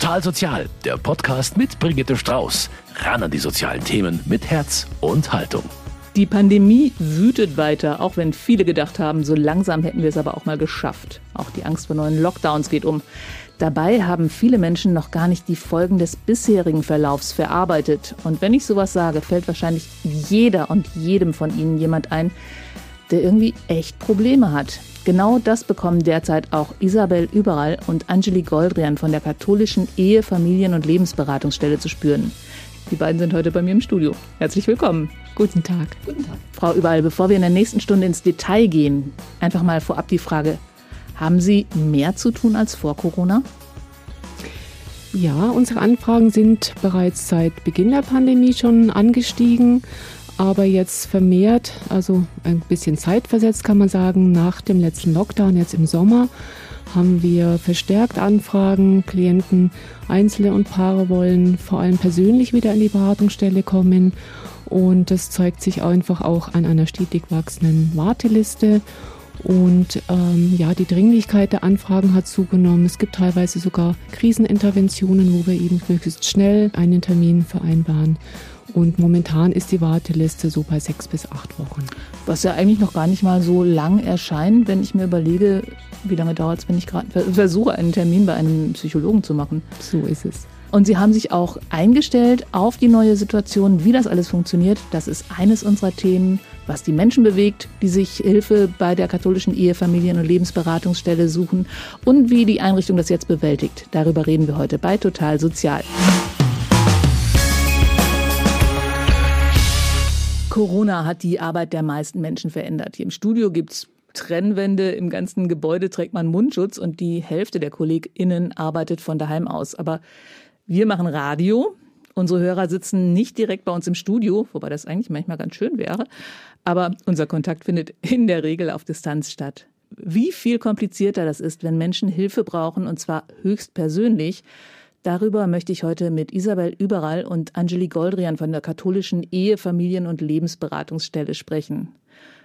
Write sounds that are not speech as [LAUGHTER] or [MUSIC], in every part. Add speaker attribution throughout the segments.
Speaker 1: Total Sozial, der Podcast mit Brigitte Strauß. Ran an die sozialen Themen mit Herz und Haltung.
Speaker 2: Die Pandemie wütet weiter, auch wenn viele gedacht haben, so langsam hätten wir es aber auch mal geschafft. Auch die Angst vor neuen Lockdowns geht um. Dabei haben viele Menschen noch gar nicht die Folgen des bisherigen Verlaufs verarbeitet. Und wenn ich sowas sage, fällt wahrscheinlich jeder und jedem von Ihnen jemand ein, der irgendwie echt Probleme hat. Genau das bekommen derzeit auch Isabel Überall und Angeli Goldrian von der katholischen Ehe-, Familien- und Lebensberatungsstelle zu spüren. Die beiden sind heute bei mir im Studio. Herzlich willkommen.
Speaker 3: Guten Tag.
Speaker 2: Guten Tag. Frau Überall, bevor wir in der nächsten Stunde ins Detail gehen, einfach mal vorab die Frage, haben Sie mehr zu tun als vor Corona?
Speaker 3: Ja, unsere Anfragen sind bereits seit Beginn der Pandemie schon angestiegen, aber jetzt vermehrt, also ein bisschen zeitversetzt kann man sagen, nach dem letzten Lockdown jetzt im Sommer haben wir verstärkt Anfragen. Klienten, Einzelne und Paare wollen vor allem persönlich wieder in die Beratungsstelle kommen. Und das zeigt sich einfach auch an einer stetig wachsenden Warteliste. Und ähm, ja, die Dringlichkeit der Anfragen hat zugenommen. Es gibt teilweise sogar Kriseninterventionen, wo wir eben möglichst schnell einen Termin vereinbaren. Und momentan ist die Warteliste so bei sechs bis acht Wochen.
Speaker 2: Was ja eigentlich noch gar nicht mal so lang erscheint, wenn ich mir überlege, wie lange dauert es, wenn ich gerade versuche, einen Termin bei einem Psychologen zu machen.
Speaker 3: So ist es.
Speaker 2: Und Sie haben sich auch eingestellt auf die neue Situation, wie das alles funktioniert. Das ist eines unserer Themen, was die Menschen bewegt, die sich Hilfe bei der katholischen Ehe, Familien- und Lebensberatungsstelle suchen und wie die Einrichtung das jetzt bewältigt. Darüber reden wir heute bei Total Sozial. Corona hat die Arbeit der meisten Menschen verändert. Hier im Studio gibt es Trennwände, im ganzen Gebäude trägt man Mundschutz und die Hälfte der KollegInnen arbeitet von daheim aus. Aber wir machen Radio. Unsere Hörer sitzen nicht direkt bei uns im Studio, wobei das eigentlich manchmal ganz schön wäre. Aber unser Kontakt findet in der Regel auf Distanz statt. Wie viel komplizierter das ist, wenn Menschen Hilfe brauchen, und zwar höchst persönlich, Darüber möchte ich heute mit Isabel Überall und Angeli Goldrian von der katholischen Ehe-, Familien- und Lebensberatungsstelle sprechen.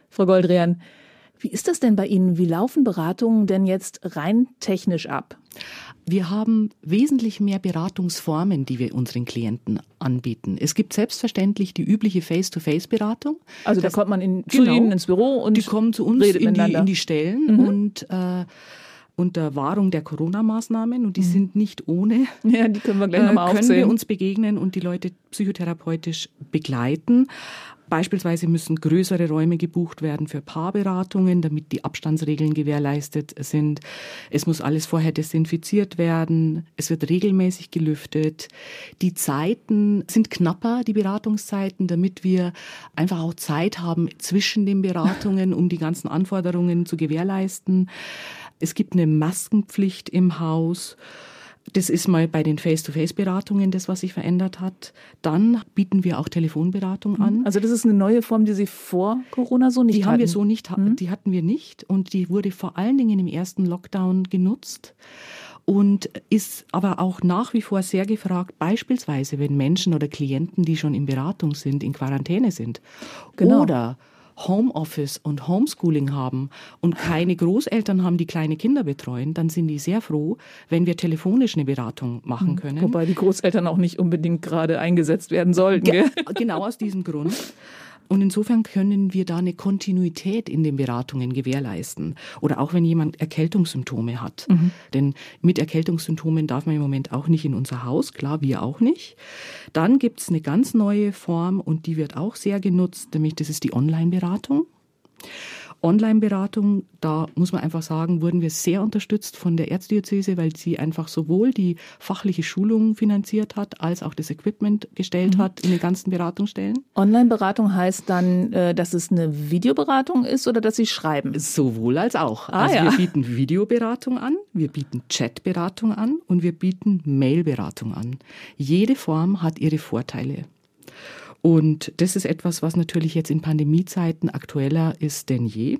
Speaker 2: Frau Goldrian, wie ist das denn bei Ihnen? Wie laufen Beratungen denn jetzt rein technisch ab?
Speaker 4: Wir haben wesentlich mehr Beratungsformen, die wir unseren Klienten anbieten. Es gibt selbstverständlich die übliche Face-to-Face-Beratung.
Speaker 2: Also da kommt man in, genau, zu Ihnen ins Büro und
Speaker 4: die kommen zu uns in die, in die, Stellen mhm. und äh, unter Wahrung der Corona-Maßnahmen und die mhm. sind nicht ohne. [LAUGHS]
Speaker 2: Ja, die können wir gleich nochmal
Speaker 4: aufzählen.
Speaker 2: Können
Speaker 4: wir uns begegnen und die Leute psychotherapeutisch begleiten. Beispielsweise müssen größere Räume gebucht werden für Paarberatungen, damit die Abstandsregeln gewährleistet sind. Es muss alles vorher desinfiziert werden. Es wird regelmäßig gelüftet. Die Zeiten sind knapper, die Beratungszeiten, damit wir einfach auch Zeit haben zwischen den Beratungen, um die ganzen Anforderungen zu gewährleisten. Es gibt eine Maskenpflicht im Haus. Das ist mal bei den Face-to-Face-Beratungen das, was sich verändert hat. Dann bieten wir auch Telefonberatung an.
Speaker 2: Also das ist eine neue Form, die Sie vor Corona so nicht
Speaker 4: die
Speaker 2: hatten?
Speaker 4: Die haben wir so nicht, mhm. die hatten wir nicht und die wurde vor allen Dingen im ersten Lockdown genutzt und ist aber auch nach wie vor sehr gefragt, beispielsweise wenn Menschen oder Klienten, die schon in Beratung sind, in Quarantäne sind. Genau. Oder Homeoffice und Homeschooling haben und keine Großeltern haben, die kleine Kinder betreuen, dann sind die sehr froh, wenn wir telefonisch eine Beratung machen hm. können.
Speaker 2: Wobei die Großeltern auch nicht unbedingt gerade eingesetzt werden sollten. Ge
Speaker 4: genau aus diesem Grund. Und insofern können wir da eine Kontinuität in den Beratungen gewährleisten. Oder auch wenn jemand Erkältungssymptome hat. Mhm. Denn mit Erkältungssymptomen darf man im Moment auch nicht in unser Haus, klar, wir auch nicht. Dann gibt's eine ganz neue Form und die wird auch sehr genutzt, nämlich das ist die Online-Beratung. Online-Beratung, da muss man einfach sagen, wurden wir sehr unterstützt von der Erzdiözese, weil sie einfach sowohl die fachliche Schulung finanziert hat, als auch das Equipment gestellt mhm. hat in den ganzen Beratungsstellen.
Speaker 2: Online-Beratung heißt dann, äh, dass es eine Videoberatung ist oder dass Sie schreiben?
Speaker 4: Sowohl als auch. Ah, also ja. wir bieten Videoberatung an, wir bieten Chatberatung an und wir bieten Mailberatung an. Jede Form hat ihre Vorteile. Und das ist etwas, was natürlich jetzt in Pandemiezeiten aktueller ist denn je.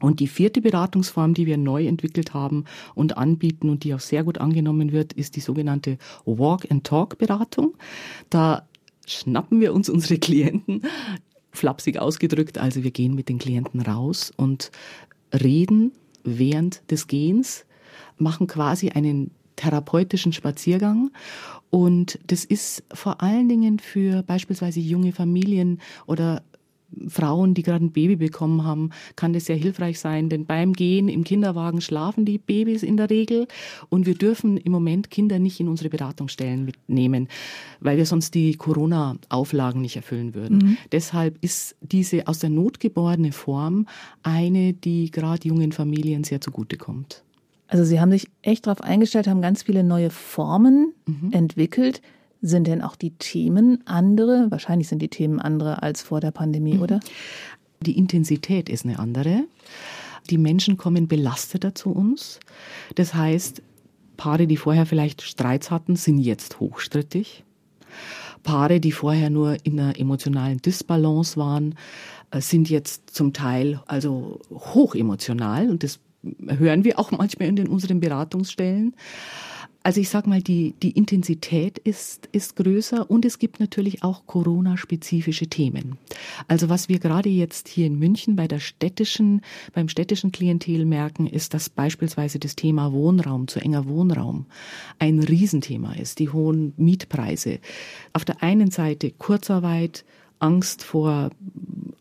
Speaker 4: Und die vierte Beratungsform, die wir neu entwickelt haben und anbieten und die auch sehr gut angenommen wird, ist die sogenannte Walk-and-Talk-Beratung. Da schnappen wir uns unsere Klienten, flapsig ausgedrückt, also wir gehen mit den Klienten raus und reden während des Gehens, machen quasi einen therapeutischen Spaziergang. Und das ist vor allen Dingen für beispielsweise junge Familien oder Frauen, die gerade ein Baby bekommen haben, kann das sehr hilfreich sein, denn beim Gehen im Kinderwagen schlafen die Babys in der Regel und wir dürfen im Moment Kinder nicht in unsere Beratungsstellen mitnehmen, weil wir sonst die Corona-Auflagen nicht erfüllen würden. Mhm. Deshalb ist diese aus der Not geborene Form eine, die gerade jungen Familien sehr zugutekommt.
Speaker 2: Also Sie haben sich echt darauf eingestellt, haben ganz viele neue Formen mhm. entwickelt. Sind denn auch die Themen andere? Wahrscheinlich sind die Themen andere als vor der Pandemie, mhm. oder?
Speaker 4: Die Intensität ist eine andere. Die Menschen kommen belasteter zu uns. Das heißt, Paare, die vorher vielleicht Streits hatten, sind jetzt hochstrittig. Paare, die vorher nur in einer emotionalen Disbalance waren, äh, sind jetzt zum Teil also hochemotional und das hören wir auch manchmal in den, unseren Beratungsstellen. Also ich sage mal, die, die Intensität ist, ist größer und es gibt natürlich auch Corona-spezifische Themen. Also was wir gerade jetzt hier in München bei der städtischen, beim städtischen Klientel merken, ist, dass beispielsweise das Thema Wohnraum, zu enger Wohnraum, ein Riesenthema ist. Die hohen Mietpreise. Auf der einen Seite Kurzarbeit, Angst vor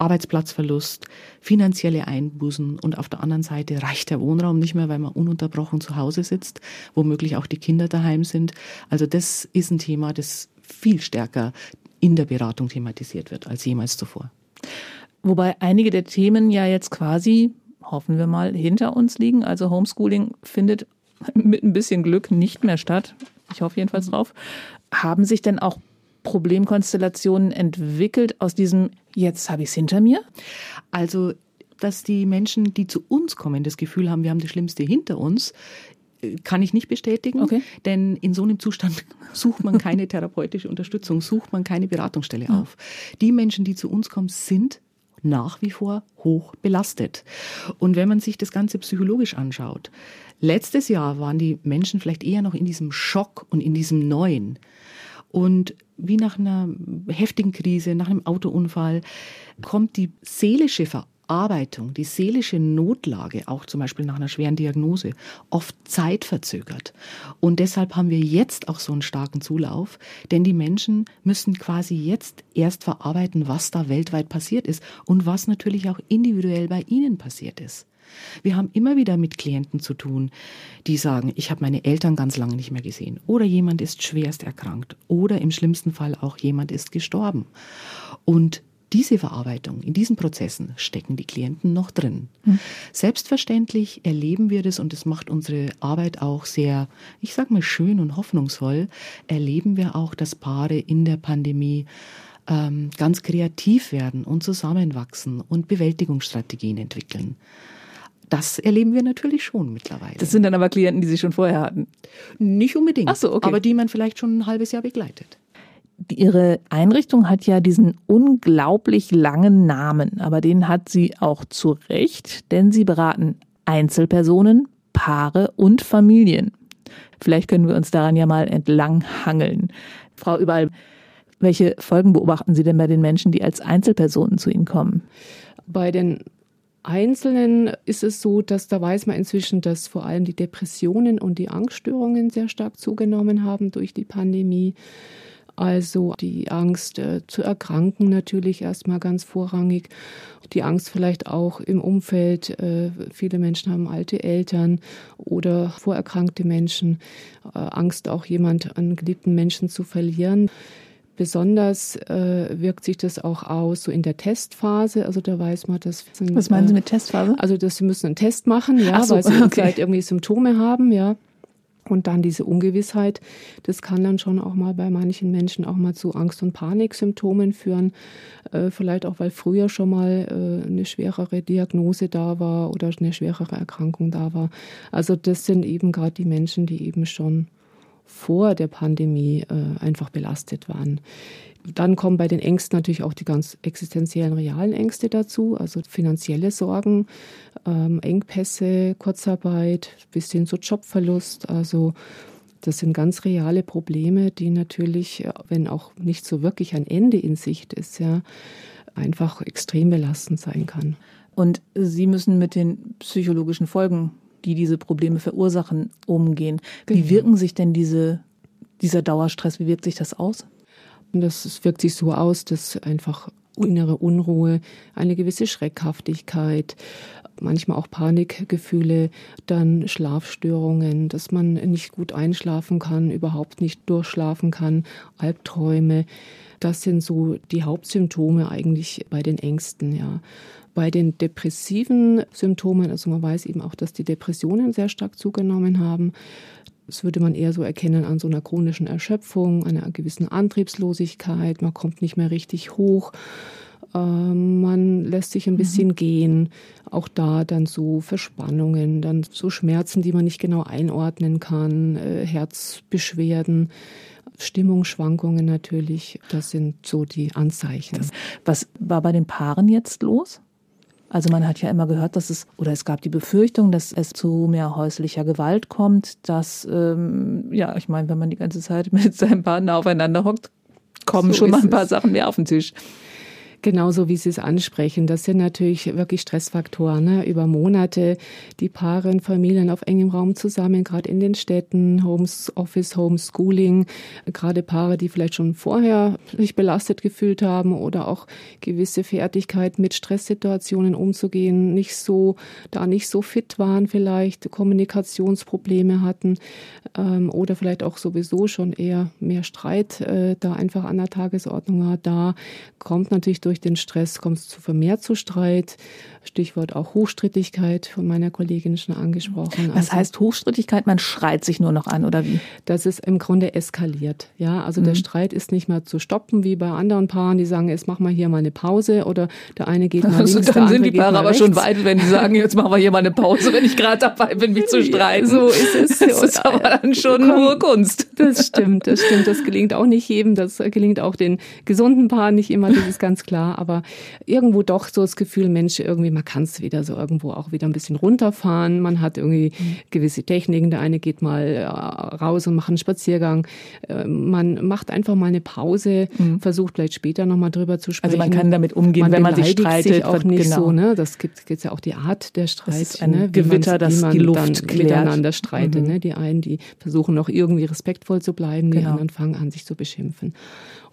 Speaker 4: Arbeitsplatzverlust, finanzielle Einbußen und auf der anderen Seite reicht der Wohnraum nicht mehr, weil man ununterbrochen zu Hause sitzt, womöglich auch die Kinder daheim sind. Also das ist ein Thema, das viel stärker in der Beratung thematisiert wird als jemals zuvor.
Speaker 2: Wobei einige der Themen ja jetzt quasi, hoffen wir mal, hinter uns liegen. Also Homeschooling findet mit ein bisschen Glück nicht mehr statt. Ich hoffe jedenfalls drauf. Haben sich denn auch Problemkonstellationen entwickelt aus diesem Jetzt habe ich es hinter mir?
Speaker 4: Also, dass die Menschen, die zu uns kommen, das Gefühl haben, wir haben das Schlimmste hinter uns, äh, kann ich nicht bestätigen, okay. denn in so einem Zustand [LAUGHS] sucht man keine therapeutische Unterstützung, sucht man keine Beratungsstelle ja. auf. Die Menschen, die zu uns kommen, sind nach wie vor hoch belastet. Und wenn man sich das Ganze psychologisch anschaut, letztes Jahr waren die Menschen vielleicht eher noch in diesem Schock und in diesem Neuen. Und wie nach einer heftigen Krise, nach einem Autounfall, kommt die seelische Verarbeitung, die seelische Notlage, auch zum Beispiel nach einer schweren Diagnose, oft zeitverzögert. Und deshalb haben wir jetzt auch so einen starken Zulauf, denn die Menschen müssen quasi jetzt erst verarbeiten, was da weltweit passiert ist und was natürlich auch individuell bei ihnen passiert ist. Wir haben immer wieder mit Klienten zu tun, die sagen, ich habe meine Eltern ganz lange nicht mehr gesehen oder jemand ist schwerst erkrankt oder im schlimmsten Fall auch jemand ist gestorben. Und diese Verarbeitung, in diesen Prozessen stecken die Klienten noch drin. Mhm. Selbstverständlich erleben wir das und das macht unsere Arbeit auch sehr, ich sage mal schön und hoffnungsvoll, erleben wir auch, dass Paare in der Pandemie ähm, ganz kreativ werden und zusammenwachsen und Bewältigungsstrategien entwickeln. Das erleben wir natürlich schon mittlerweile.
Speaker 2: Das sind dann aber Klienten, die Sie schon vorher hatten?
Speaker 4: Nicht unbedingt, Ach so, okay. aber die man vielleicht schon ein halbes Jahr begleitet.
Speaker 2: Ihre Einrichtung hat ja diesen unglaublich langen Namen, aber den hat sie auch zu Recht, denn sie beraten Einzelpersonen, Paare und Familien. Vielleicht können wir uns daran ja mal entlang hangeln. Frau Überall, welche Folgen beobachten Sie denn bei den Menschen, die als Einzelpersonen zu Ihnen kommen?
Speaker 3: Bei den Einzelnen ist es so, dass da weiß man inzwischen, dass vor allem die Depressionen und die Angststörungen sehr stark zugenommen haben durch die Pandemie. Also die Angst äh, zu erkranken natürlich erstmal ganz vorrangig. Die Angst vielleicht auch im Umfeld. Äh, viele Menschen haben alte Eltern oder vorerkrankte Menschen. Äh, Angst auch jemand, einen geliebten Menschen zu verlieren. Besonders äh, wirkt sich das auch aus so in der Testphase. Also da weiß man, dass
Speaker 2: sind, was meinen Sie mit Testphase?
Speaker 3: Also dass sie müssen einen Test machen, ja, so, weil sie okay. vielleicht irgendwie Symptome haben, ja. Und dann diese Ungewissheit, das kann dann schon auch mal bei manchen Menschen auch mal zu Angst- und Paniksymptomen führen. Äh, vielleicht auch, weil früher schon mal äh, eine schwerere Diagnose da war oder eine schwerere Erkrankung da war. Also das sind eben gerade die Menschen, die eben schon vor der Pandemie äh, einfach belastet waren. Dann kommen bei den Ängsten natürlich auch die ganz existenziellen realen Ängste dazu, also finanzielle Sorgen, ähm, Engpässe, Kurzarbeit, bis hin zu Jobverlust. Also das sind ganz reale Probleme, die natürlich, wenn auch nicht so wirklich ein Ende in Sicht ist, ja, einfach extrem belastend sein kann.
Speaker 2: Und Sie müssen mit den psychologischen Folgen die diese Probleme verursachen, umgehen. Wie genau. wirken sich denn diese, dieser Dauerstress, wie wirkt sich das aus?
Speaker 3: Das wirkt sich so aus, dass einfach innere Unruhe, eine gewisse Schreckhaftigkeit, manchmal auch Panikgefühle, dann Schlafstörungen, dass man nicht gut einschlafen kann, überhaupt nicht durchschlafen kann, Albträume. Das sind so die Hauptsymptome eigentlich bei den Ängsten, ja. Bei den depressiven Symptomen, also man weiß eben auch, dass die Depressionen sehr stark zugenommen haben. Das würde man eher so erkennen an so einer chronischen Erschöpfung, einer gewissen Antriebslosigkeit. Man kommt nicht mehr richtig hoch. Ähm, man lässt sich ein bisschen mhm. gehen. Auch da dann so Verspannungen, dann so Schmerzen, die man nicht genau einordnen kann, äh, Herzbeschwerden. Stimmungsschwankungen natürlich, das sind so die Anzeichen.
Speaker 2: Was war bei den Paaren jetzt los? Also man hat ja immer gehört, dass es, oder es gab die Befürchtung, dass es zu mehr häuslicher Gewalt kommt, dass, ähm, ja, ich meine, wenn man die ganze Zeit [LAUGHS] mit seinem Partner aufeinander hockt, kommen so schon mal ein paar es. Sachen mehr auf den Tisch.
Speaker 3: Genauso wie Sie es ansprechen. Das sind natürlich wirklich Stressfaktoren. Ne? Über Monate die Paare und Familien auf engem Raum zusammen, gerade in den Städten, Homes, Office, Homeschooling, gerade Paare, die vielleicht schon vorher sich belastet gefühlt haben oder auch gewisse Fertigkeit mit Stresssituationen umzugehen, nicht so, da nicht so fit waren vielleicht, Kommunikationsprobleme hatten ähm, oder vielleicht auch sowieso schon eher mehr Streit äh, da einfach an der Tagesordnung war. Da kommt natürlich durch durch den Stress kommt es zu vermehrt zu Streit. Stichwort auch Hochstrittigkeit von meiner Kollegin schon angesprochen.
Speaker 2: Was also, heißt Hochstrittigkeit? Man schreit sich nur noch an oder wie?
Speaker 3: Das ist im Grunde eskaliert. Ja, also mhm. der Streit ist nicht mehr zu stoppen wie bei anderen Paaren, die sagen, jetzt machen wir hier mal eine Pause oder der eine geht mal [LAUGHS] also links,
Speaker 2: Dann sind die Paare aber schon weit, wenn die sagen, jetzt machen wir hier mal eine Pause, wenn ich gerade dabei bin, mich zu [LAUGHS] streiten.
Speaker 3: so ist es. [LAUGHS]
Speaker 2: Das ist aber dann schon Komm, hohe Kunst.
Speaker 3: Das stimmt, das stimmt. Das gelingt auch nicht jedem. Das gelingt auch den gesunden Paaren nicht immer. Das ist ganz klar klar, aber irgendwo doch so das Gefühl, Mensch, irgendwie, man kann es wieder so irgendwo auch wieder ein bisschen runterfahren. Man hat irgendwie mhm. gewisse Techniken. Der eine geht mal äh, raus und macht einen Spaziergang. Äh, man macht einfach mal eine Pause, mhm. versucht vielleicht später nochmal drüber zu sprechen.
Speaker 2: Also man kann damit umgehen, man wenn man sich streitet. Sich
Speaker 3: auch nicht genau. so, ne? Das gibt es ja auch die Art der Streit. Das
Speaker 2: ist ein ne? Gewitter, das die Luft
Speaker 3: dann miteinander streitet. Mhm. Ne? Die einen, die versuchen noch irgendwie respektvoll zu bleiben, die genau. anderen fangen an, sich zu beschimpfen.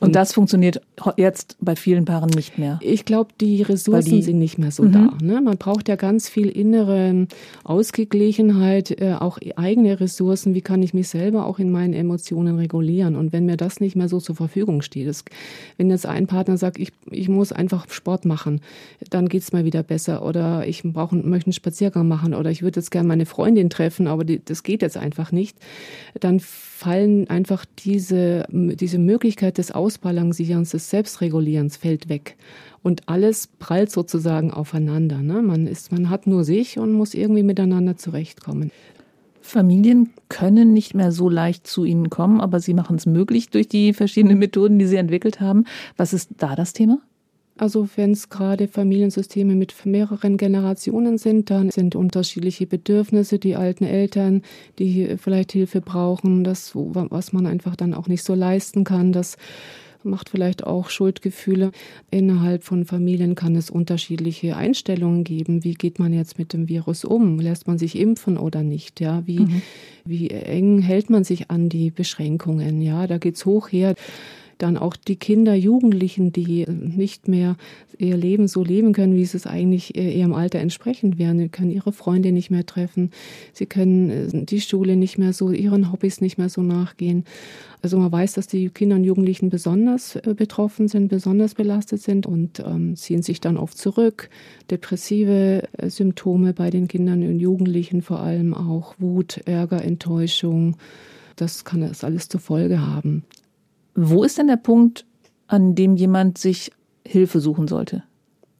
Speaker 2: Und, und das funktioniert jetzt bei vielen Paaren nicht mehr.
Speaker 3: Ich glaube, die Ressourcen die, sind nicht mehr so mhm. da. Ne? Man braucht ja ganz viel innere Ausgeglichenheit, äh, auch eigene Ressourcen. Wie kann ich mich selber auch in meinen Emotionen regulieren? Und wenn mir das nicht mehr so zur Verfügung steht, das, wenn jetzt ein Partner sagt, ich, ich muss einfach Sport machen, dann geht's mir wieder besser. Oder ich brauche, möchte einen Spaziergang machen oder ich würde jetzt gerne meine Freundin treffen, aber die, das geht jetzt einfach nicht. Dann fallen einfach diese, diese Möglichkeit des Ausbalancierens, des Selbstregulierens fällt weg. Und alles prallt sozusagen aufeinander. Ne? Man, ist, man hat nur sich und muss irgendwie miteinander zurechtkommen.
Speaker 2: Familien können nicht mehr so leicht zu Ihnen kommen, aber Sie machen es möglich durch die verschiedenen Methoden, die Sie entwickelt haben. Was ist da das Thema?
Speaker 3: Also wenn es gerade Familiensysteme mit mehreren Generationen sind, dann sind unterschiedliche Bedürfnisse, die alten Eltern, die vielleicht Hilfe brauchen, das, was man einfach dann auch nicht so leisten kann, das macht vielleicht auch Schuldgefühle. Innerhalb von Familien kann es unterschiedliche Einstellungen geben. Wie geht man jetzt mit dem Virus um? Lässt man sich impfen oder nicht? Ja, wie, mhm. wie eng hält man sich an die Beschränkungen? Ja, da geht's hoch her dann auch die Kinder, Jugendlichen, die nicht mehr ihr Leben so leben können, wie es eigentlich ihrem Alter entsprechend wäre. Sie können ihre Freunde nicht mehr treffen, sie können äh, die Schule nicht mehr so, ihren Hobbys nicht mehr so nachgehen. Also man weiß, dass die Kinder und Jugendlichen besonders äh, betroffen sind, besonders belastet sind und ähm, ziehen sich dann oft zurück. Depressive äh, Symptome bei den Kindern und Jugendlichen vor allem auch Wut, Ärger, Enttäuschung. Das kann das alles zur Folge haben.
Speaker 2: Wo ist denn der Punkt, an dem jemand sich Hilfe suchen sollte?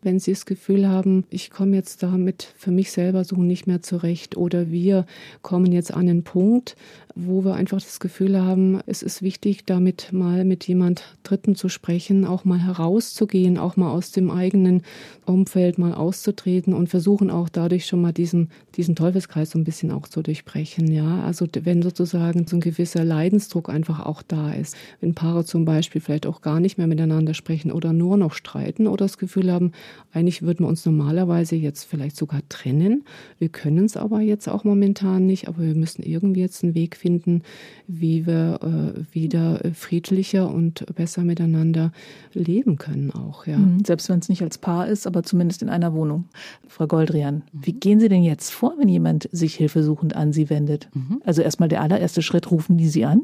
Speaker 3: Wenn Sie das Gefühl haben, ich komme jetzt damit für mich selber so nicht mehr zurecht oder wir kommen jetzt an einen Punkt, wo wir einfach das Gefühl haben, es ist wichtig, damit mal mit jemand Dritten zu sprechen, auch mal herauszugehen, auch mal aus dem eigenen Umfeld mal auszutreten und versuchen auch dadurch schon mal diesen, diesen Teufelskreis so ein bisschen auch zu durchbrechen. Ja, also wenn sozusagen so ein gewisser Leidensdruck einfach auch da ist, wenn Paare zum Beispiel vielleicht auch gar nicht mehr miteinander sprechen oder nur noch streiten oder das Gefühl haben, eigentlich würden wir uns normalerweise jetzt vielleicht sogar trennen. Wir können es aber jetzt auch momentan nicht, aber wir müssen irgendwie jetzt einen Weg finden, wie wir äh, wieder friedlicher und besser miteinander leben können auch. Ja.
Speaker 2: Mhm, selbst wenn es nicht als Paar ist, aber zumindest in einer Wohnung. Frau Goldrian, mhm. wie gehen Sie denn jetzt vor, wenn jemand sich hilfesuchend an Sie wendet? Mhm. Also erstmal der allererste Schritt, rufen die Sie an?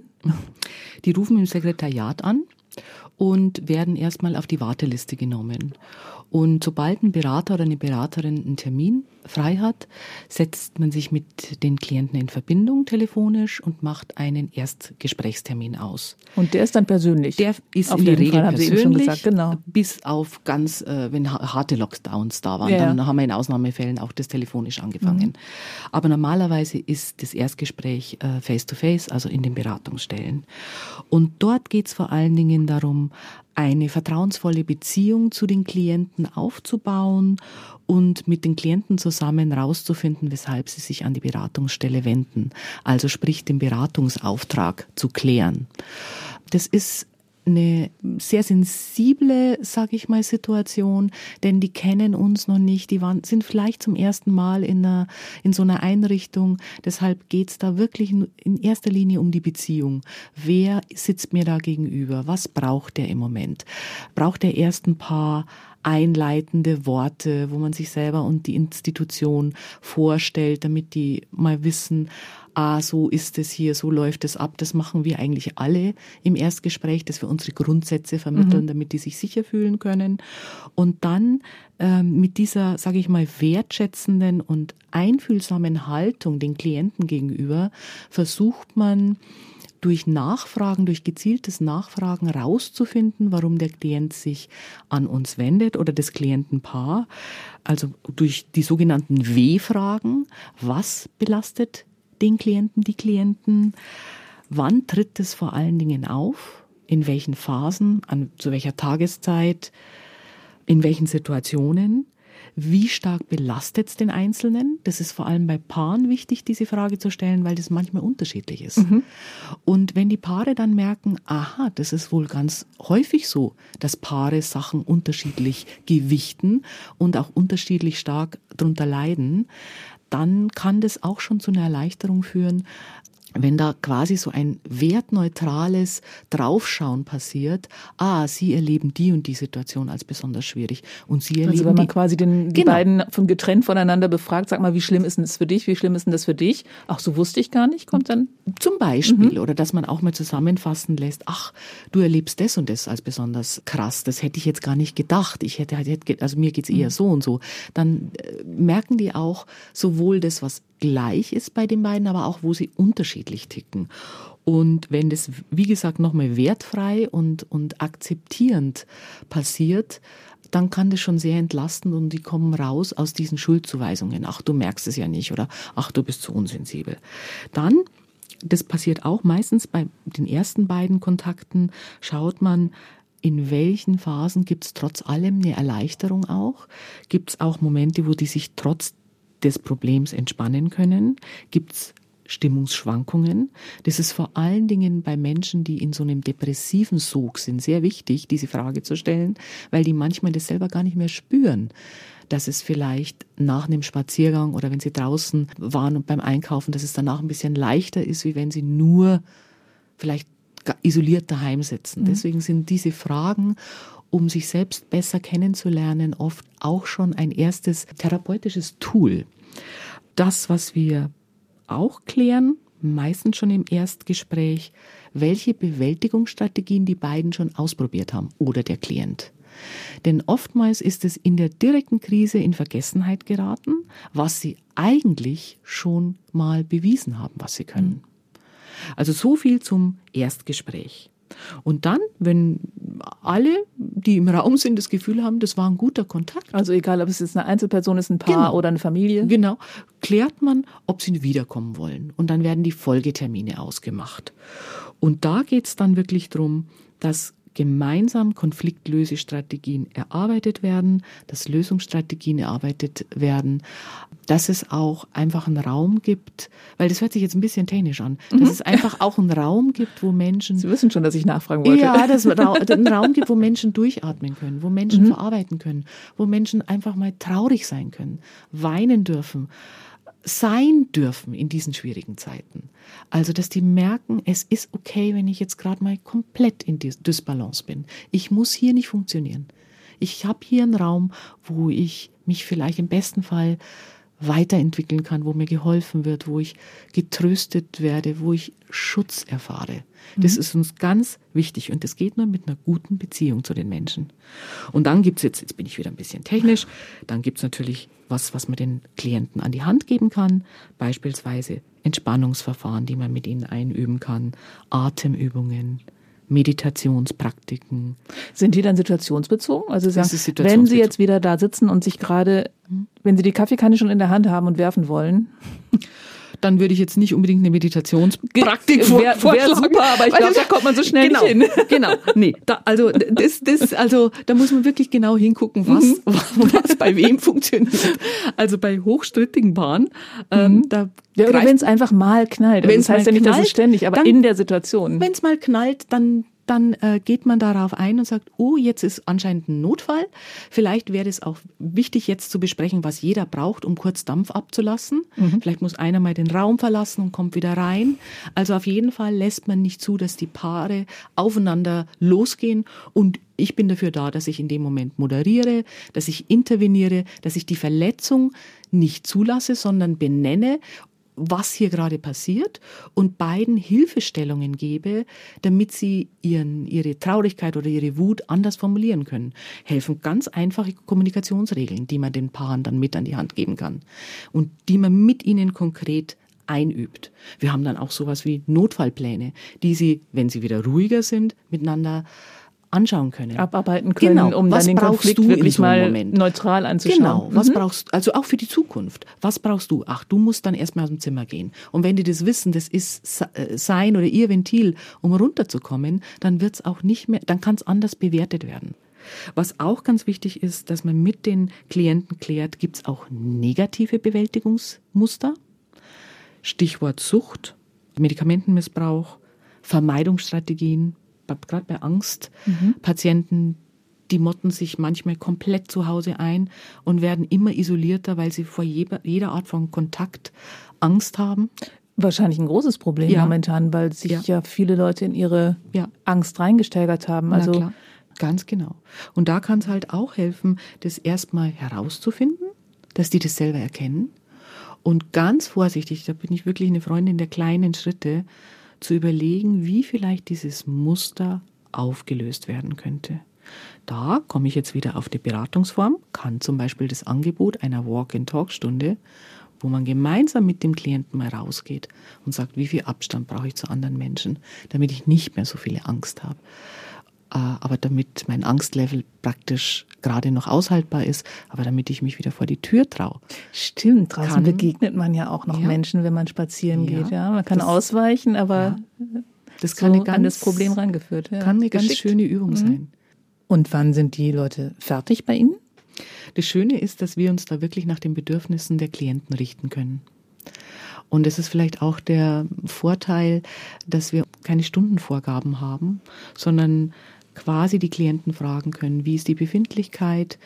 Speaker 4: Die rufen im Sekretariat an und werden erstmal auf die Warteliste genommen. Und sobald ein Berater oder eine Beraterin einen Termin frei hat, setzt man sich mit den Klienten in Verbindung telefonisch und macht einen Erstgesprächstermin aus.
Speaker 2: Und der ist dann persönlich?
Speaker 4: Der ist auf in der Regel Fall, persönlich, gesagt, genau. bis auf ganz, äh, wenn harte Lockdowns da waren, ja. dann haben wir in Ausnahmefällen auch das telefonisch angefangen. Mhm. Aber normalerweise ist das Erstgespräch äh, face-to-face, -face, also in den Beratungsstellen. Und dort geht es vor allen Dingen darum, eine vertrauensvolle Beziehung zu den Klienten aufzubauen und mit den Klienten zusammen rauszufinden, weshalb sie sich an die Beratungsstelle wenden. Also sprich den Beratungsauftrag zu klären. Das ist eine sehr sensible, sage ich mal, Situation, denn die kennen uns noch nicht, die waren, sind vielleicht zum ersten Mal in, einer, in so einer Einrichtung. Deshalb geht's da wirklich in erster Linie um die Beziehung. Wer sitzt mir da gegenüber? Was braucht der im Moment? Braucht der erst ein paar einleitende Worte, wo man sich selber und die Institution vorstellt, damit die mal wissen, ah, so ist es hier, so läuft es ab. Das machen wir eigentlich alle im Erstgespräch, dass wir unsere Grundsätze vermitteln, mhm. damit die sich sicher fühlen können. Und dann ähm, mit dieser, sage ich mal, wertschätzenden und einfühlsamen Haltung den Klienten gegenüber versucht man, durch Nachfragen, durch gezieltes Nachfragen rauszufinden, warum der Klient sich an uns wendet oder das Klientenpaar. Also durch die sogenannten W-Fragen. Was belastet den Klienten, die Klienten? Wann tritt es vor allen Dingen auf? In welchen Phasen? An, zu welcher Tageszeit? In welchen Situationen? Wie stark belastet es den Einzelnen? Das ist vor allem bei Paaren wichtig, diese Frage zu stellen, weil das manchmal unterschiedlich ist. Mhm. Und wenn die Paare dann merken, aha, das ist wohl ganz häufig so, dass Paare Sachen unterschiedlich gewichten und auch unterschiedlich stark darunter leiden, dann kann das auch schon zu einer Erleichterung führen, wenn da quasi so ein wertneutrales Draufschauen passiert, ah, Sie erleben die und die Situation als besonders schwierig und Sie erleben
Speaker 2: also wenn man
Speaker 4: die,
Speaker 2: quasi den, die genau. beiden von getrennt voneinander befragt, sag mal, wie schlimm ist denn das für dich, wie schlimm ist denn das für dich? Ach, so wusste ich gar nicht, kommt dann?
Speaker 4: Zum Beispiel, mhm. oder dass man auch mal zusammenfassen lässt, ach, du erlebst das und das als besonders krass, das hätte ich jetzt gar nicht gedacht, ich hätte, hätte also mir geht's eher mhm. so und so. Dann äh, merken die auch sowohl das, was gleich ist bei den beiden, aber auch wo sie unterschiedlich ticken. Und wenn das, wie gesagt, nochmal wertfrei und, und akzeptierend passiert, dann kann das schon sehr entlasten und die kommen raus aus diesen Schuldzuweisungen. Ach, du merkst es ja nicht oder ach, du bist zu unsensibel. Dann, das passiert auch meistens bei den ersten beiden Kontakten, schaut man, in welchen Phasen gibt es trotz allem eine Erleichterung auch? Gibt es auch Momente, wo die sich trotz des Problems entspannen können? Gibt es Stimmungsschwankungen? Das ist vor allen Dingen bei Menschen, die in so einem depressiven Sog sind, sehr wichtig, diese Frage zu stellen, weil die manchmal das selber gar nicht mehr spüren dass es vielleicht nach einem Spaziergang oder wenn sie draußen waren und beim Einkaufen, dass es danach ein bisschen leichter ist, wie wenn sie nur vielleicht isoliert daheim sitzen. Mhm. Deswegen sind diese Fragen um sich selbst besser kennenzulernen, oft auch schon ein erstes therapeutisches Tool. Das, was wir auch klären, meistens schon im Erstgespräch, welche Bewältigungsstrategien die beiden schon ausprobiert haben oder der Klient. Denn oftmals ist es in der direkten Krise in Vergessenheit geraten, was sie eigentlich schon mal bewiesen haben, was sie können. Also so viel zum Erstgespräch. Und dann, wenn alle, die im Raum sind, das Gefühl haben, das war ein guter Kontakt.
Speaker 2: Also egal, ob es jetzt eine Einzelperson ist, ein Paar genau. oder eine Familie.
Speaker 4: Genau. Klärt man, ob sie wiederkommen wollen. Und dann werden die Folgetermine ausgemacht. Und da geht es dann wirklich darum, dass gemeinsam Konfliktlösestrategien erarbeitet werden, dass Lösungsstrategien erarbeitet werden, dass es auch einfach einen Raum gibt, weil das hört sich jetzt ein bisschen technisch an, mhm. dass es einfach [LAUGHS] auch einen Raum gibt, wo Menschen.
Speaker 2: Sie wissen schon, dass ich nachfragen wollte.
Speaker 4: Ja, dass es [LAUGHS] einen Raum gibt, wo Menschen durchatmen können, wo Menschen mhm. verarbeiten können, wo Menschen einfach mal traurig sein können, weinen dürfen sein dürfen in diesen schwierigen Zeiten. Also, dass die merken, es ist okay, wenn ich jetzt gerade mal komplett in Dysbalance bin. Ich muss hier nicht funktionieren. Ich habe hier einen Raum, wo ich mich vielleicht im besten Fall weiterentwickeln kann, wo mir geholfen wird, wo ich getröstet werde, wo ich Schutz erfahre. Das mhm. ist uns ganz wichtig und das geht nur mit einer guten Beziehung zu den Menschen. Und dann gibt's jetzt, jetzt bin ich wieder ein bisschen technisch, dann gibt's natürlich was, was man den Klienten an die Hand geben kann, beispielsweise Entspannungsverfahren, die man mit ihnen einüben kann, Atemübungen, Meditationspraktiken.
Speaker 2: Sind die dann situationsbezogen? Also sagen, situationsbezogen. wenn Sie jetzt wieder da sitzen und sich gerade, wenn Sie die Kaffeekanne schon in der Hand haben und werfen wollen,
Speaker 4: dann würde ich jetzt nicht unbedingt eine Meditationspraktik vor,
Speaker 2: wär, wär super, aber ich glaube, da kommt man so schnell
Speaker 4: genau,
Speaker 2: nicht hin. [LAUGHS]
Speaker 4: Genau, nee, da, also das, das, also da muss man wirklich genau hingucken, was, mhm. [LAUGHS] was bei wem funktioniert. Also bei hochstrittigen Bahnen, ähm, mhm. da
Speaker 2: ja, oder wenn es einfach mal knallt. Also das heißt ja nicht, knallt, dass es ständig, aber dann, in der Situation.
Speaker 4: Wenn es mal knallt, dann dann äh, geht man darauf ein und sagt, oh, jetzt ist anscheinend ein Notfall. Vielleicht wäre es auch wichtig, jetzt zu besprechen, was jeder braucht, um kurz Dampf abzulassen. Mhm. Vielleicht muss einer mal den Raum verlassen und kommt wieder rein. Also auf jeden Fall lässt man nicht zu, dass die Paare aufeinander losgehen und ich bin dafür da, dass ich in dem Moment moderiere, dass ich interveniere, dass ich die Verletzung nicht zulasse, sondern benenne was hier gerade passiert und beiden Hilfestellungen gebe, damit sie ihren, ihre Traurigkeit oder ihre Wut anders formulieren können. Helfen ganz einfache Kommunikationsregeln, die man den Paaren dann mit an die Hand geben kann und die man mit ihnen konkret einübt. Wir haben dann auch sowas wie Notfallpläne, die sie, wenn sie wieder ruhiger sind, miteinander anschauen können.
Speaker 2: Abarbeiten können,
Speaker 4: genau.
Speaker 2: um
Speaker 4: was
Speaker 2: dann den Konflikt wirklich
Speaker 4: so
Speaker 2: mal
Speaker 4: Moment?
Speaker 2: neutral anzuschauen.
Speaker 4: Genau, was mhm. brauchst also auch für die Zukunft. Was brauchst du? Ach, du musst dann erstmal aus dem Zimmer gehen. Und wenn die das wissen, das ist äh, sein oder ihr Ventil, um runterzukommen, dann wird's auch nicht mehr, dann kann es anders bewertet werden. Was auch ganz wichtig ist, dass man mit den Klienten klärt, gibt's auch negative Bewältigungsmuster. Stichwort Sucht, Medikamentenmissbrauch, Vermeidungsstrategien, gerade bei Angstpatienten, mhm. die motten sich manchmal komplett zu Hause ein und werden immer isolierter, weil sie vor jeder, jeder Art von Kontakt Angst haben.
Speaker 2: Wahrscheinlich ein großes Problem ja. momentan, weil sich ja. ja. viele Leute in ihre ja. Angst reingesteigert haben. Also.
Speaker 4: Ganz genau. Und da kann es halt auch helfen, das erstmal herauszufinden, dass die das selber erkennen. Und ganz vorsichtig, da bin ich wirklich eine Freundin der kleinen Schritte, zu überlegen, wie vielleicht dieses Muster aufgelöst werden könnte. Da komme ich jetzt wieder auf die Beratungsform, kann zum Beispiel das Angebot einer Walk-in-Talk-Stunde, wo man gemeinsam mit dem Klienten mal rausgeht und sagt, wie viel Abstand brauche ich zu anderen Menschen, damit ich nicht mehr so viele Angst habe. Äh, aber damit mein Angstlevel praktisch gerade noch aushaltbar ist, aber damit ich mich wieder vor die Tür traue.
Speaker 2: Stimmt, draußen kann, begegnet man ja auch noch ja. Menschen, wenn man spazieren ja, geht. Ja, man kann das, ausweichen, aber ja.
Speaker 4: das kann so
Speaker 2: ganz, an das Problem rangeführt.
Speaker 4: Ja. Kann eine Geschickt. ganz schöne Übung mhm. sein.
Speaker 2: Und wann sind die Leute fertig bei Ihnen?
Speaker 4: Das Schöne ist, dass wir uns da wirklich nach den Bedürfnissen der Klienten richten können. Und es ist vielleicht auch der Vorteil, dass wir keine Stundenvorgaben haben, sondern quasi die Klienten fragen können, wie ist die Befindlichkeit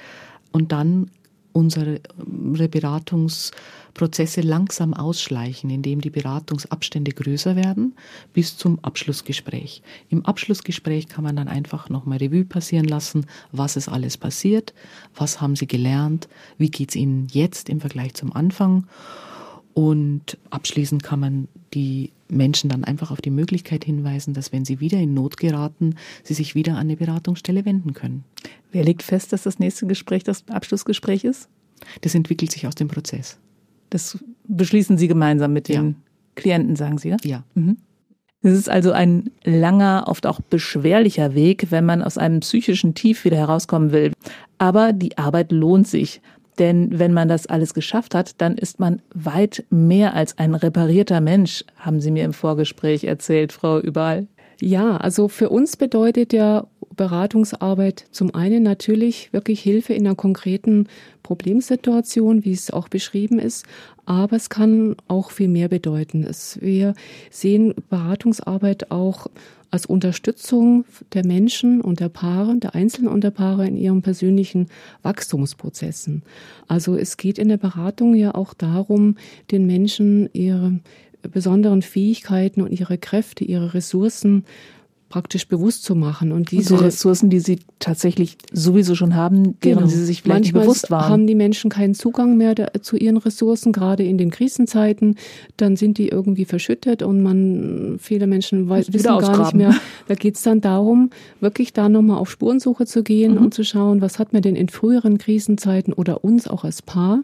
Speaker 4: und dann unsere Beratungsprozesse langsam ausschleichen, indem die Beratungsabstände größer werden bis zum Abschlussgespräch. Im Abschlussgespräch kann man dann einfach nochmal Revue passieren lassen, was ist alles passiert, was haben Sie gelernt, wie geht es Ihnen jetzt im Vergleich zum Anfang und abschließend kann man die Menschen dann einfach auf die Möglichkeit hinweisen, dass wenn sie wieder in Not geraten, sie sich wieder an eine Beratungsstelle wenden können.
Speaker 2: Wer legt fest, dass das nächste Gespräch das Abschlussgespräch ist?
Speaker 4: Das entwickelt sich aus dem Prozess.
Speaker 2: Das beschließen Sie gemeinsam mit den ja. Klienten, sagen Sie, ja?
Speaker 4: Ja. Mhm.
Speaker 2: Es ist also ein langer, oft auch beschwerlicher Weg, wenn man aus einem psychischen Tief wieder herauskommen will. Aber die Arbeit lohnt sich. Denn wenn man das alles geschafft hat, dann ist man weit mehr als ein reparierter Mensch, haben Sie mir im Vorgespräch erzählt, Frau Überall.
Speaker 3: Ja, also für uns bedeutet ja Beratungsarbeit zum einen natürlich wirklich Hilfe in einer konkreten Problemsituation, wie es auch beschrieben ist, aber es kann auch viel mehr bedeuten. Es, wir sehen Beratungsarbeit auch als Unterstützung der Menschen und der Paare, der Einzelnen und der Paare in ihren persönlichen Wachstumsprozessen. Also es geht in der Beratung ja auch darum, den Menschen ihre besonderen Fähigkeiten und ihre Kräfte, ihre Ressourcen praktisch bewusst zu machen.
Speaker 2: Und diese und so Ressourcen, die sie tatsächlich sowieso schon haben, deren genau. sie sich vielleicht Manchmal nicht bewusst waren.
Speaker 3: haben die Menschen keinen Zugang mehr zu ihren Ressourcen, gerade in den Krisenzeiten. Dann sind die irgendwie verschüttet und man, viele Menschen weiß, wissen gar nicht mehr. Da geht es dann darum, wirklich da nochmal auf Spurensuche zu gehen mhm. und zu schauen, was hat mir denn in früheren Krisenzeiten oder uns auch als Paar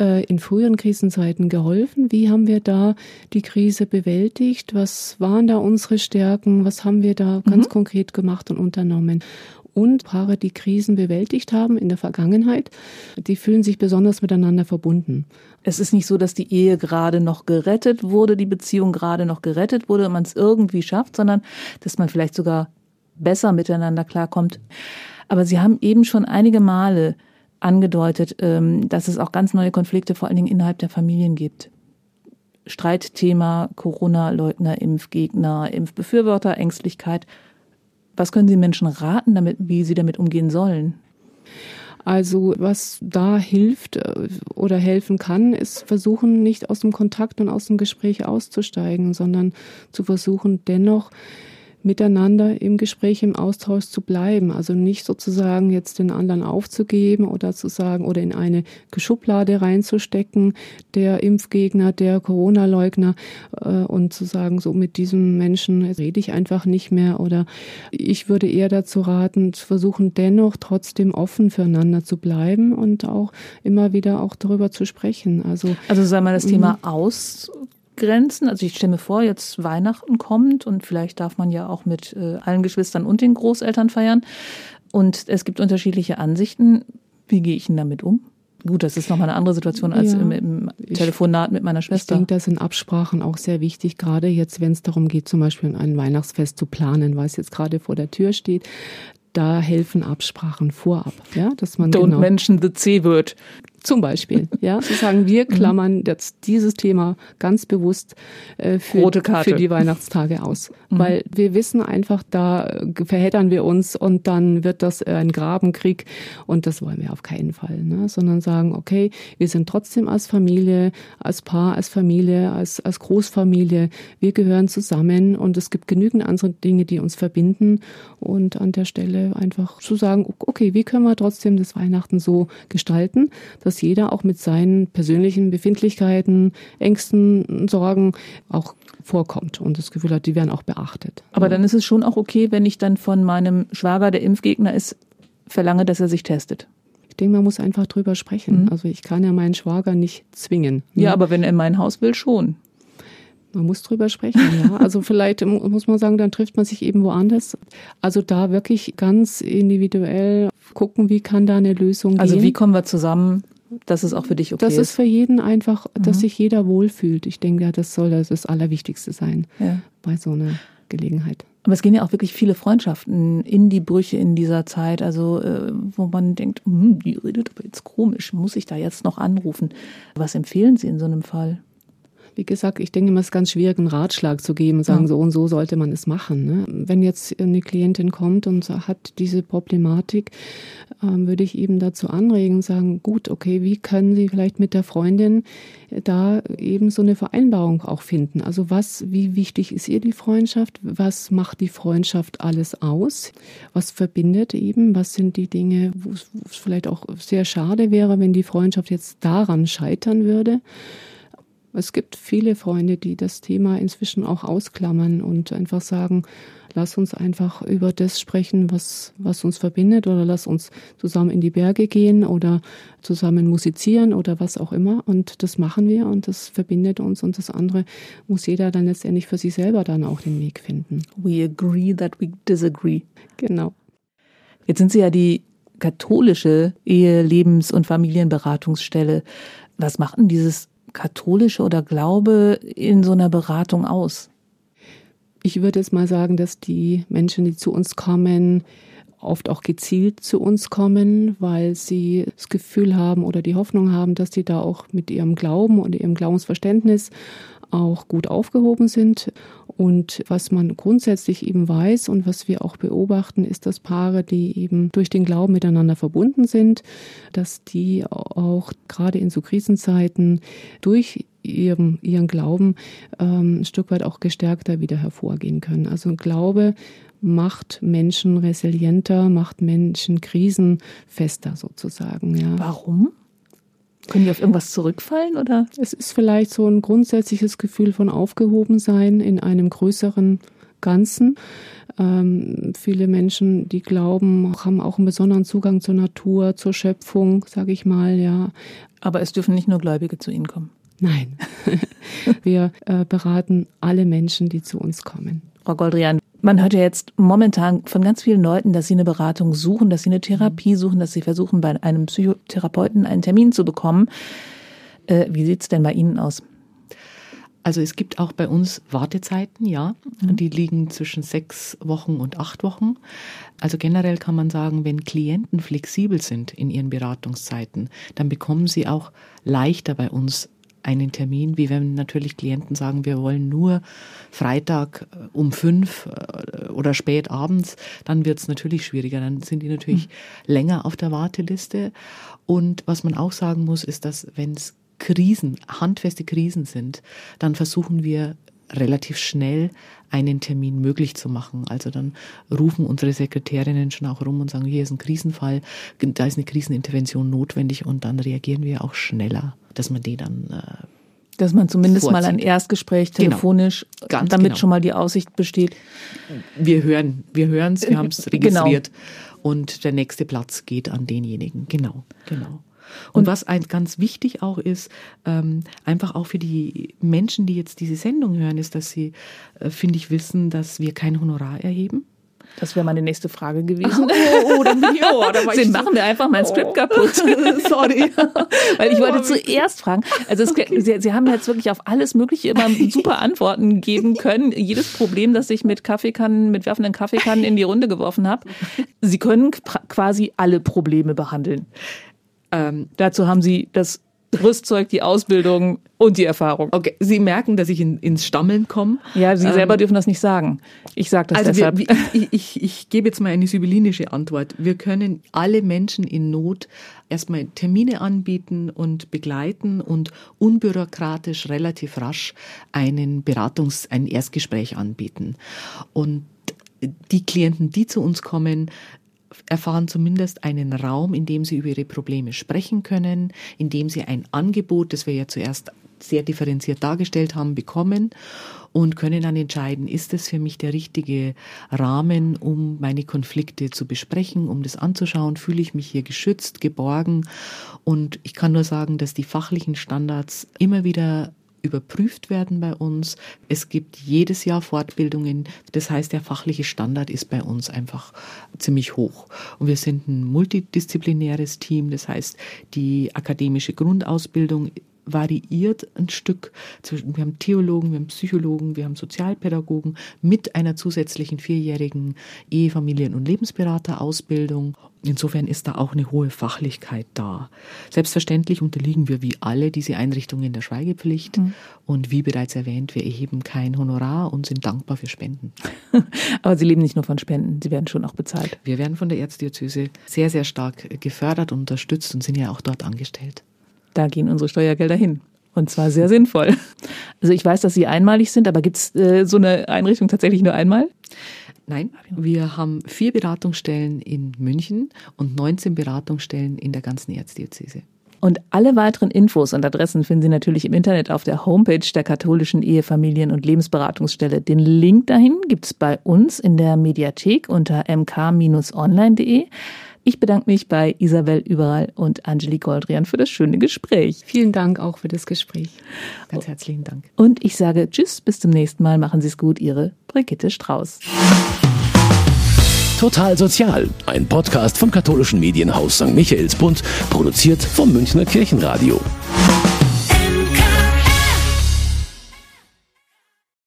Speaker 3: äh, in früheren Krisenzeiten geholfen? Wie haben wir da die Krise bewältigt? Was waren da unsere Stärken? Was haben wir wir da ganz mhm. konkret gemacht und unternommen. Und Paare, die Krisen bewältigt haben in der Vergangenheit, die fühlen sich besonders miteinander verbunden.
Speaker 2: Es ist nicht so, dass die Ehe gerade noch gerettet wurde, die Beziehung gerade noch gerettet wurde und man es irgendwie schafft, sondern dass man vielleicht sogar besser miteinander klarkommt. Aber Sie haben eben schon einige Male angedeutet, ähm, dass es auch ganz neue Konflikte vor allen Dingen innerhalb der Familien gibt. Streitthema Corona-Leugner, Impfgegner, Impfbefürworter, Ängstlichkeit. Was können Sie Menschen raten, damit, wie sie damit umgehen sollen?
Speaker 3: Also was da hilft äh, oder helfen kann, ist versuchen, nicht aus dem Kontakt und aus dem Gespräch auszusteigen, sondern zu versuchen, dennoch miteinander im Gespräch, im Austausch zu bleiben. Also nicht sozusagen jetzt den anderen aufzugeben oder zu sagen oder in eine Schublade reinzustecken, der Impfgegner, der Corona-Leugner äh, und zu sagen, so mit diesem Menschen rede ich einfach nicht mehr oder ich würde eher dazu raten, zu versuchen, dennoch trotzdem offen füreinander zu bleiben und auch immer wieder auch darüber zu sprechen. Also,
Speaker 2: also sei mal das Thema mhm. aus Grenzen. Also ich stelle mir vor, jetzt Weihnachten kommt und vielleicht darf man ja auch mit äh, allen Geschwistern und den Großeltern feiern. Und es gibt unterschiedliche Ansichten. Wie gehe ich denn damit um? Gut, das ist nochmal eine andere Situation als ja, im, im, Telefonat mit meiner Schwester.
Speaker 3: Ich denke, da sind Absprachen auch sehr wichtig, gerade jetzt, wenn es darum geht, zum Beispiel ein Weihnachtsfest zu planen, weil es jetzt gerade vor der Tür steht. Da helfen Absprachen vorab, ja, dass man
Speaker 2: Don't genau, mention the C-Word.
Speaker 3: Zum Beispiel, [LAUGHS] ja, zu sagen, wir mhm. klammern jetzt dieses Thema ganz bewusst äh, für, für die Weihnachtstage aus. Mhm. Weil wir wissen einfach, da verheddern wir uns und dann wird das äh, ein Grabenkrieg und das wollen wir auf keinen Fall. Ne? Sondern sagen, okay, wir sind trotzdem als Familie, als Paar, als Familie, als, als Großfamilie, wir gehören zusammen und es gibt genügend andere Dinge, die uns verbinden und an der Stelle einfach zu sagen, okay, wie können wir trotzdem das Weihnachten so gestalten, dass dass jeder auch mit seinen persönlichen Befindlichkeiten, Ängsten, Sorgen auch vorkommt und das Gefühl hat, die werden auch beachtet.
Speaker 2: Aber dann ist es schon auch okay, wenn ich dann von meinem Schwager, der Impfgegner ist, verlange, dass er sich testet.
Speaker 3: Ich denke, man muss einfach drüber sprechen. Mhm. Also ich kann ja meinen Schwager nicht zwingen.
Speaker 2: Ja, ne? aber wenn er in mein Haus will, schon.
Speaker 3: Man muss drüber sprechen, ja. [LAUGHS] Also vielleicht muss man sagen, dann trifft man sich eben woanders. Also da wirklich ganz individuell gucken, wie kann da eine Lösung
Speaker 2: also
Speaker 3: gehen.
Speaker 2: Also wie kommen wir zusammen dass es auch für dich okay
Speaker 3: das ist. Das ist für jeden einfach, dass mhm. sich jeder wohlfühlt. Ich denke, das soll das, das Allerwichtigste sein ja. bei so einer Gelegenheit.
Speaker 2: Aber es gehen ja auch wirklich viele Freundschaften in die Brüche in dieser Zeit, also äh, wo man denkt, hm, die redet aber jetzt komisch, muss ich da jetzt noch anrufen? Was empfehlen Sie in so einem Fall?
Speaker 3: Wie gesagt, ich denke immer, es ist ganz schwierig, einen Ratschlag zu geben und sagen, ja. so und so sollte man es machen. Ne? Wenn jetzt eine Klientin kommt und hat diese Problematik, ähm, würde ich eben dazu anregen und sagen, gut, okay, wie können Sie vielleicht mit der Freundin da eben so eine Vereinbarung auch finden? Also was, wie wichtig ist ihr die Freundschaft? Was macht die Freundschaft alles aus? Was verbindet eben? Was sind die Dinge, wo es vielleicht auch sehr schade wäre, wenn die Freundschaft jetzt daran scheitern würde? Es gibt viele Freunde, die das Thema inzwischen auch ausklammern und einfach sagen, lass uns einfach über das sprechen, was, was uns verbindet oder lass uns zusammen in die Berge gehen oder zusammen musizieren oder was auch immer. Und das machen wir und das verbindet uns und das andere muss jeder dann letztendlich für sich selber dann auch den Weg finden.
Speaker 2: We agree that we disagree.
Speaker 3: Genau.
Speaker 2: Jetzt sind Sie ja die katholische Ehe-, Lebens- und Familienberatungsstelle. Was macht denn dieses katholische oder Glaube in so einer Beratung aus?
Speaker 3: Ich würde jetzt mal sagen, dass die Menschen, die zu uns kommen, oft auch gezielt zu uns kommen, weil sie das Gefühl haben oder die Hoffnung haben, dass sie da auch mit ihrem Glauben und ihrem Glaubensverständnis auch gut aufgehoben sind. Und was man grundsätzlich eben weiß und was wir auch beobachten, ist, dass Paare, die eben durch den Glauben miteinander verbunden sind, dass die auch gerade in so Krisenzeiten durch ihrem, ihren Glauben ähm, ein Stück weit auch gestärkter wieder hervorgehen können. Also Glaube macht Menschen resilienter, macht Menschen krisenfester sozusagen. Ja.
Speaker 2: Warum? Können die auf irgendwas zurückfallen oder?
Speaker 3: Es ist vielleicht so ein grundsätzliches Gefühl von Aufgehobensein in einem größeren Ganzen. Ähm, viele Menschen, die glauben, haben auch einen besonderen Zugang zur Natur, zur Schöpfung, sage ich mal, ja.
Speaker 2: Aber es dürfen nicht nur Gläubige zu Ihnen kommen.
Speaker 3: Nein, [LAUGHS] wir äh, beraten alle Menschen, die zu uns kommen.
Speaker 2: Frau Goldrian, man hört ja jetzt momentan von ganz vielen Leuten, dass sie eine Beratung suchen, dass sie eine Therapie suchen, dass sie versuchen, bei einem Psychotherapeuten einen Termin zu bekommen. Äh, wie sieht's denn bei Ihnen aus?
Speaker 4: Also es gibt auch bei uns Wartezeiten, ja. Mhm. Die liegen zwischen sechs Wochen und acht Wochen. Also generell kann man sagen, wenn Klienten flexibel sind in ihren Beratungszeiten, dann bekommen sie auch leichter bei uns einen Termin, wie wenn natürlich Klienten sagen, wir wollen nur Freitag äh, um fünf äh, oder spät abends, dann wird es natürlich schwieriger. Dann sind die natürlich mhm. länger auf der Warteliste. Und was man auch sagen muss, ist, dass wenn es Krisen, handfeste Krisen sind, dann versuchen wir relativ schnell einen Termin möglich zu machen. Also dann rufen unsere Sekretärinnen schon auch rum und sagen, hier ist ein Krisenfall, da ist eine Krisenintervention notwendig und dann reagieren wir auch schneller dass man die dann äh,
Speaker 2: dass man zumindest vorzieht. mal ein Erstgespräch genau. telefonisch, genau. damit genau. schon mal die Aussicht besteht.
Speaker 4: Wir hören, wir hören es, wir [LAUGHS] haben es genau. registriert genau. und der nächste Platz geht an denjenigen. Genau, genau. Und, und was ein, ganz wichtig auch ist, ähm, einfach auch für die Menschen, die jetzt diese Sendung hören, ist, dass sie, äh, finde ich, wissen, dass wir kein Honorar erheben.
Speaker 2: Das wäre meine nächste Frage gewesen. [LAUGHS] Oh, oh dann bin ich, oh, da [LAUGHS] Den machen wir einfach mein Skript oh. kaputt. [LAUGHS] Sorry. Weil ich wollte oh, zuerst fragen, also es, okay. Sie, Sie, haben jetzt wirklich auf alles Mögliche immer super Antworten geben können. Jedes Problem, das ich mit Kaffeekannen, mit werfenden Kaffeekannen in die Runde geworfen habe. Sie können quasi alle Probleme behandeln. Ähm, dazu haben Sie das Rüstzeug, die Ausbildung und die Erfahrung.
Speaker 4: Okay, Sie merken, dass ich in, ins Stammeln komme.
Speaker 2: Ja, Sie ähm, selber dürfen das nicht sagen. Ich sage das also deshalb.
Speaker 4: Wir, ich, ich, ich gebe jetzt mal eine sibyllinische Antwort. Wir können alle Menschen in Not erstmal Termine anbieten und begleiten und unbürokratisch relativ rasch einen Beratungs-, ein Erstgespräch anbieten. Und die Klienten, die zu uns kommen, erfahren zumindest einen Raum, in dem sie über ihre Probleme sprechen können, in dem sie ein Angebot, das wir ja zuerst sehr differenziert dargestellt haben, bekommen und können dann entscheiden, ist es für mich der richtige Rahmen, um meine Konflikte zu besprechen, um das anzuschauen, fühle ich mich hier geschützt, geborgen? Und ich kann nur sagen, dass die fachlichen Standards immer wieder überprüft werden bei uns. Es gibt jedes Jahr Fortbildungen. Das heißt, der fachliche Standard ist bei uns einfach ziemlich hoch. Und wir sind ein multidisziplinäres Team. Das heißt, die akademische Grundausbildung variiert ein Stück. Wir haben Theologen, wir haben Psychologen, wir haben Sozialpädagogen mit einer zusätzlichen vierjährigen Ehe, Familien- und Lebensberaterausbildung. Insofern ist da auch eine hohe Fachlichkeit da. Selbstverständlich unterliegen wir wie alle diese Einrichtungen der Schweigepflicht. Mhm. Und wie bereits erwähnt, wir erheben kein Honorar und sind dankbar für Spenden. [LAUGHS]
Speaker 2: Aber Sie leben nicht nur von Spenden, Sie werden schon auch bezahlt.
Speaker 4: Wir werden von der Erzdiözese sehr, sehr stark gefördert und unterstützt und sind ja auch dort angestellt.
Speaker 2: Da gehen unsere Steuergelder hin. Und zwar sehr sinnvoll. Also ich weiß, dass Sie einmalig sind, aber gibt es äh, so eine Einrichtung tatsächlich nur einmal?
Speaker 4: Nein, wir haben vier Beratungsstellen in München und 19 Beratungsstellen in der ganzen Erzdiözese.
Speaker 2: Und alle weiteren Infos und Adressen finden Sie natürlich im Internet auf der Homepage der katholischen Ehefamilien- und Lebensberatungsstelle. Den Link dahin gibt es bei uns in der Mediathek unter mk-online.de. Ich bedanke mich bei Isabel Überall und Angelique Goldrian für das schöne Gespräch.
Speaker 3: Vielen Dank auch für das Gespräch. Ganz herzlichen Dank.
Speaker 2: Und ich sage Tschüss, bis zum nächsten Mal. Machen Sie es gut, Ihre Brigitte Strauß.
Speaker 1: Total Sozial, ein Podcast vom katholischen Medienhaus St. Michaelsbund, produziert vom Münchner Kirchenradio.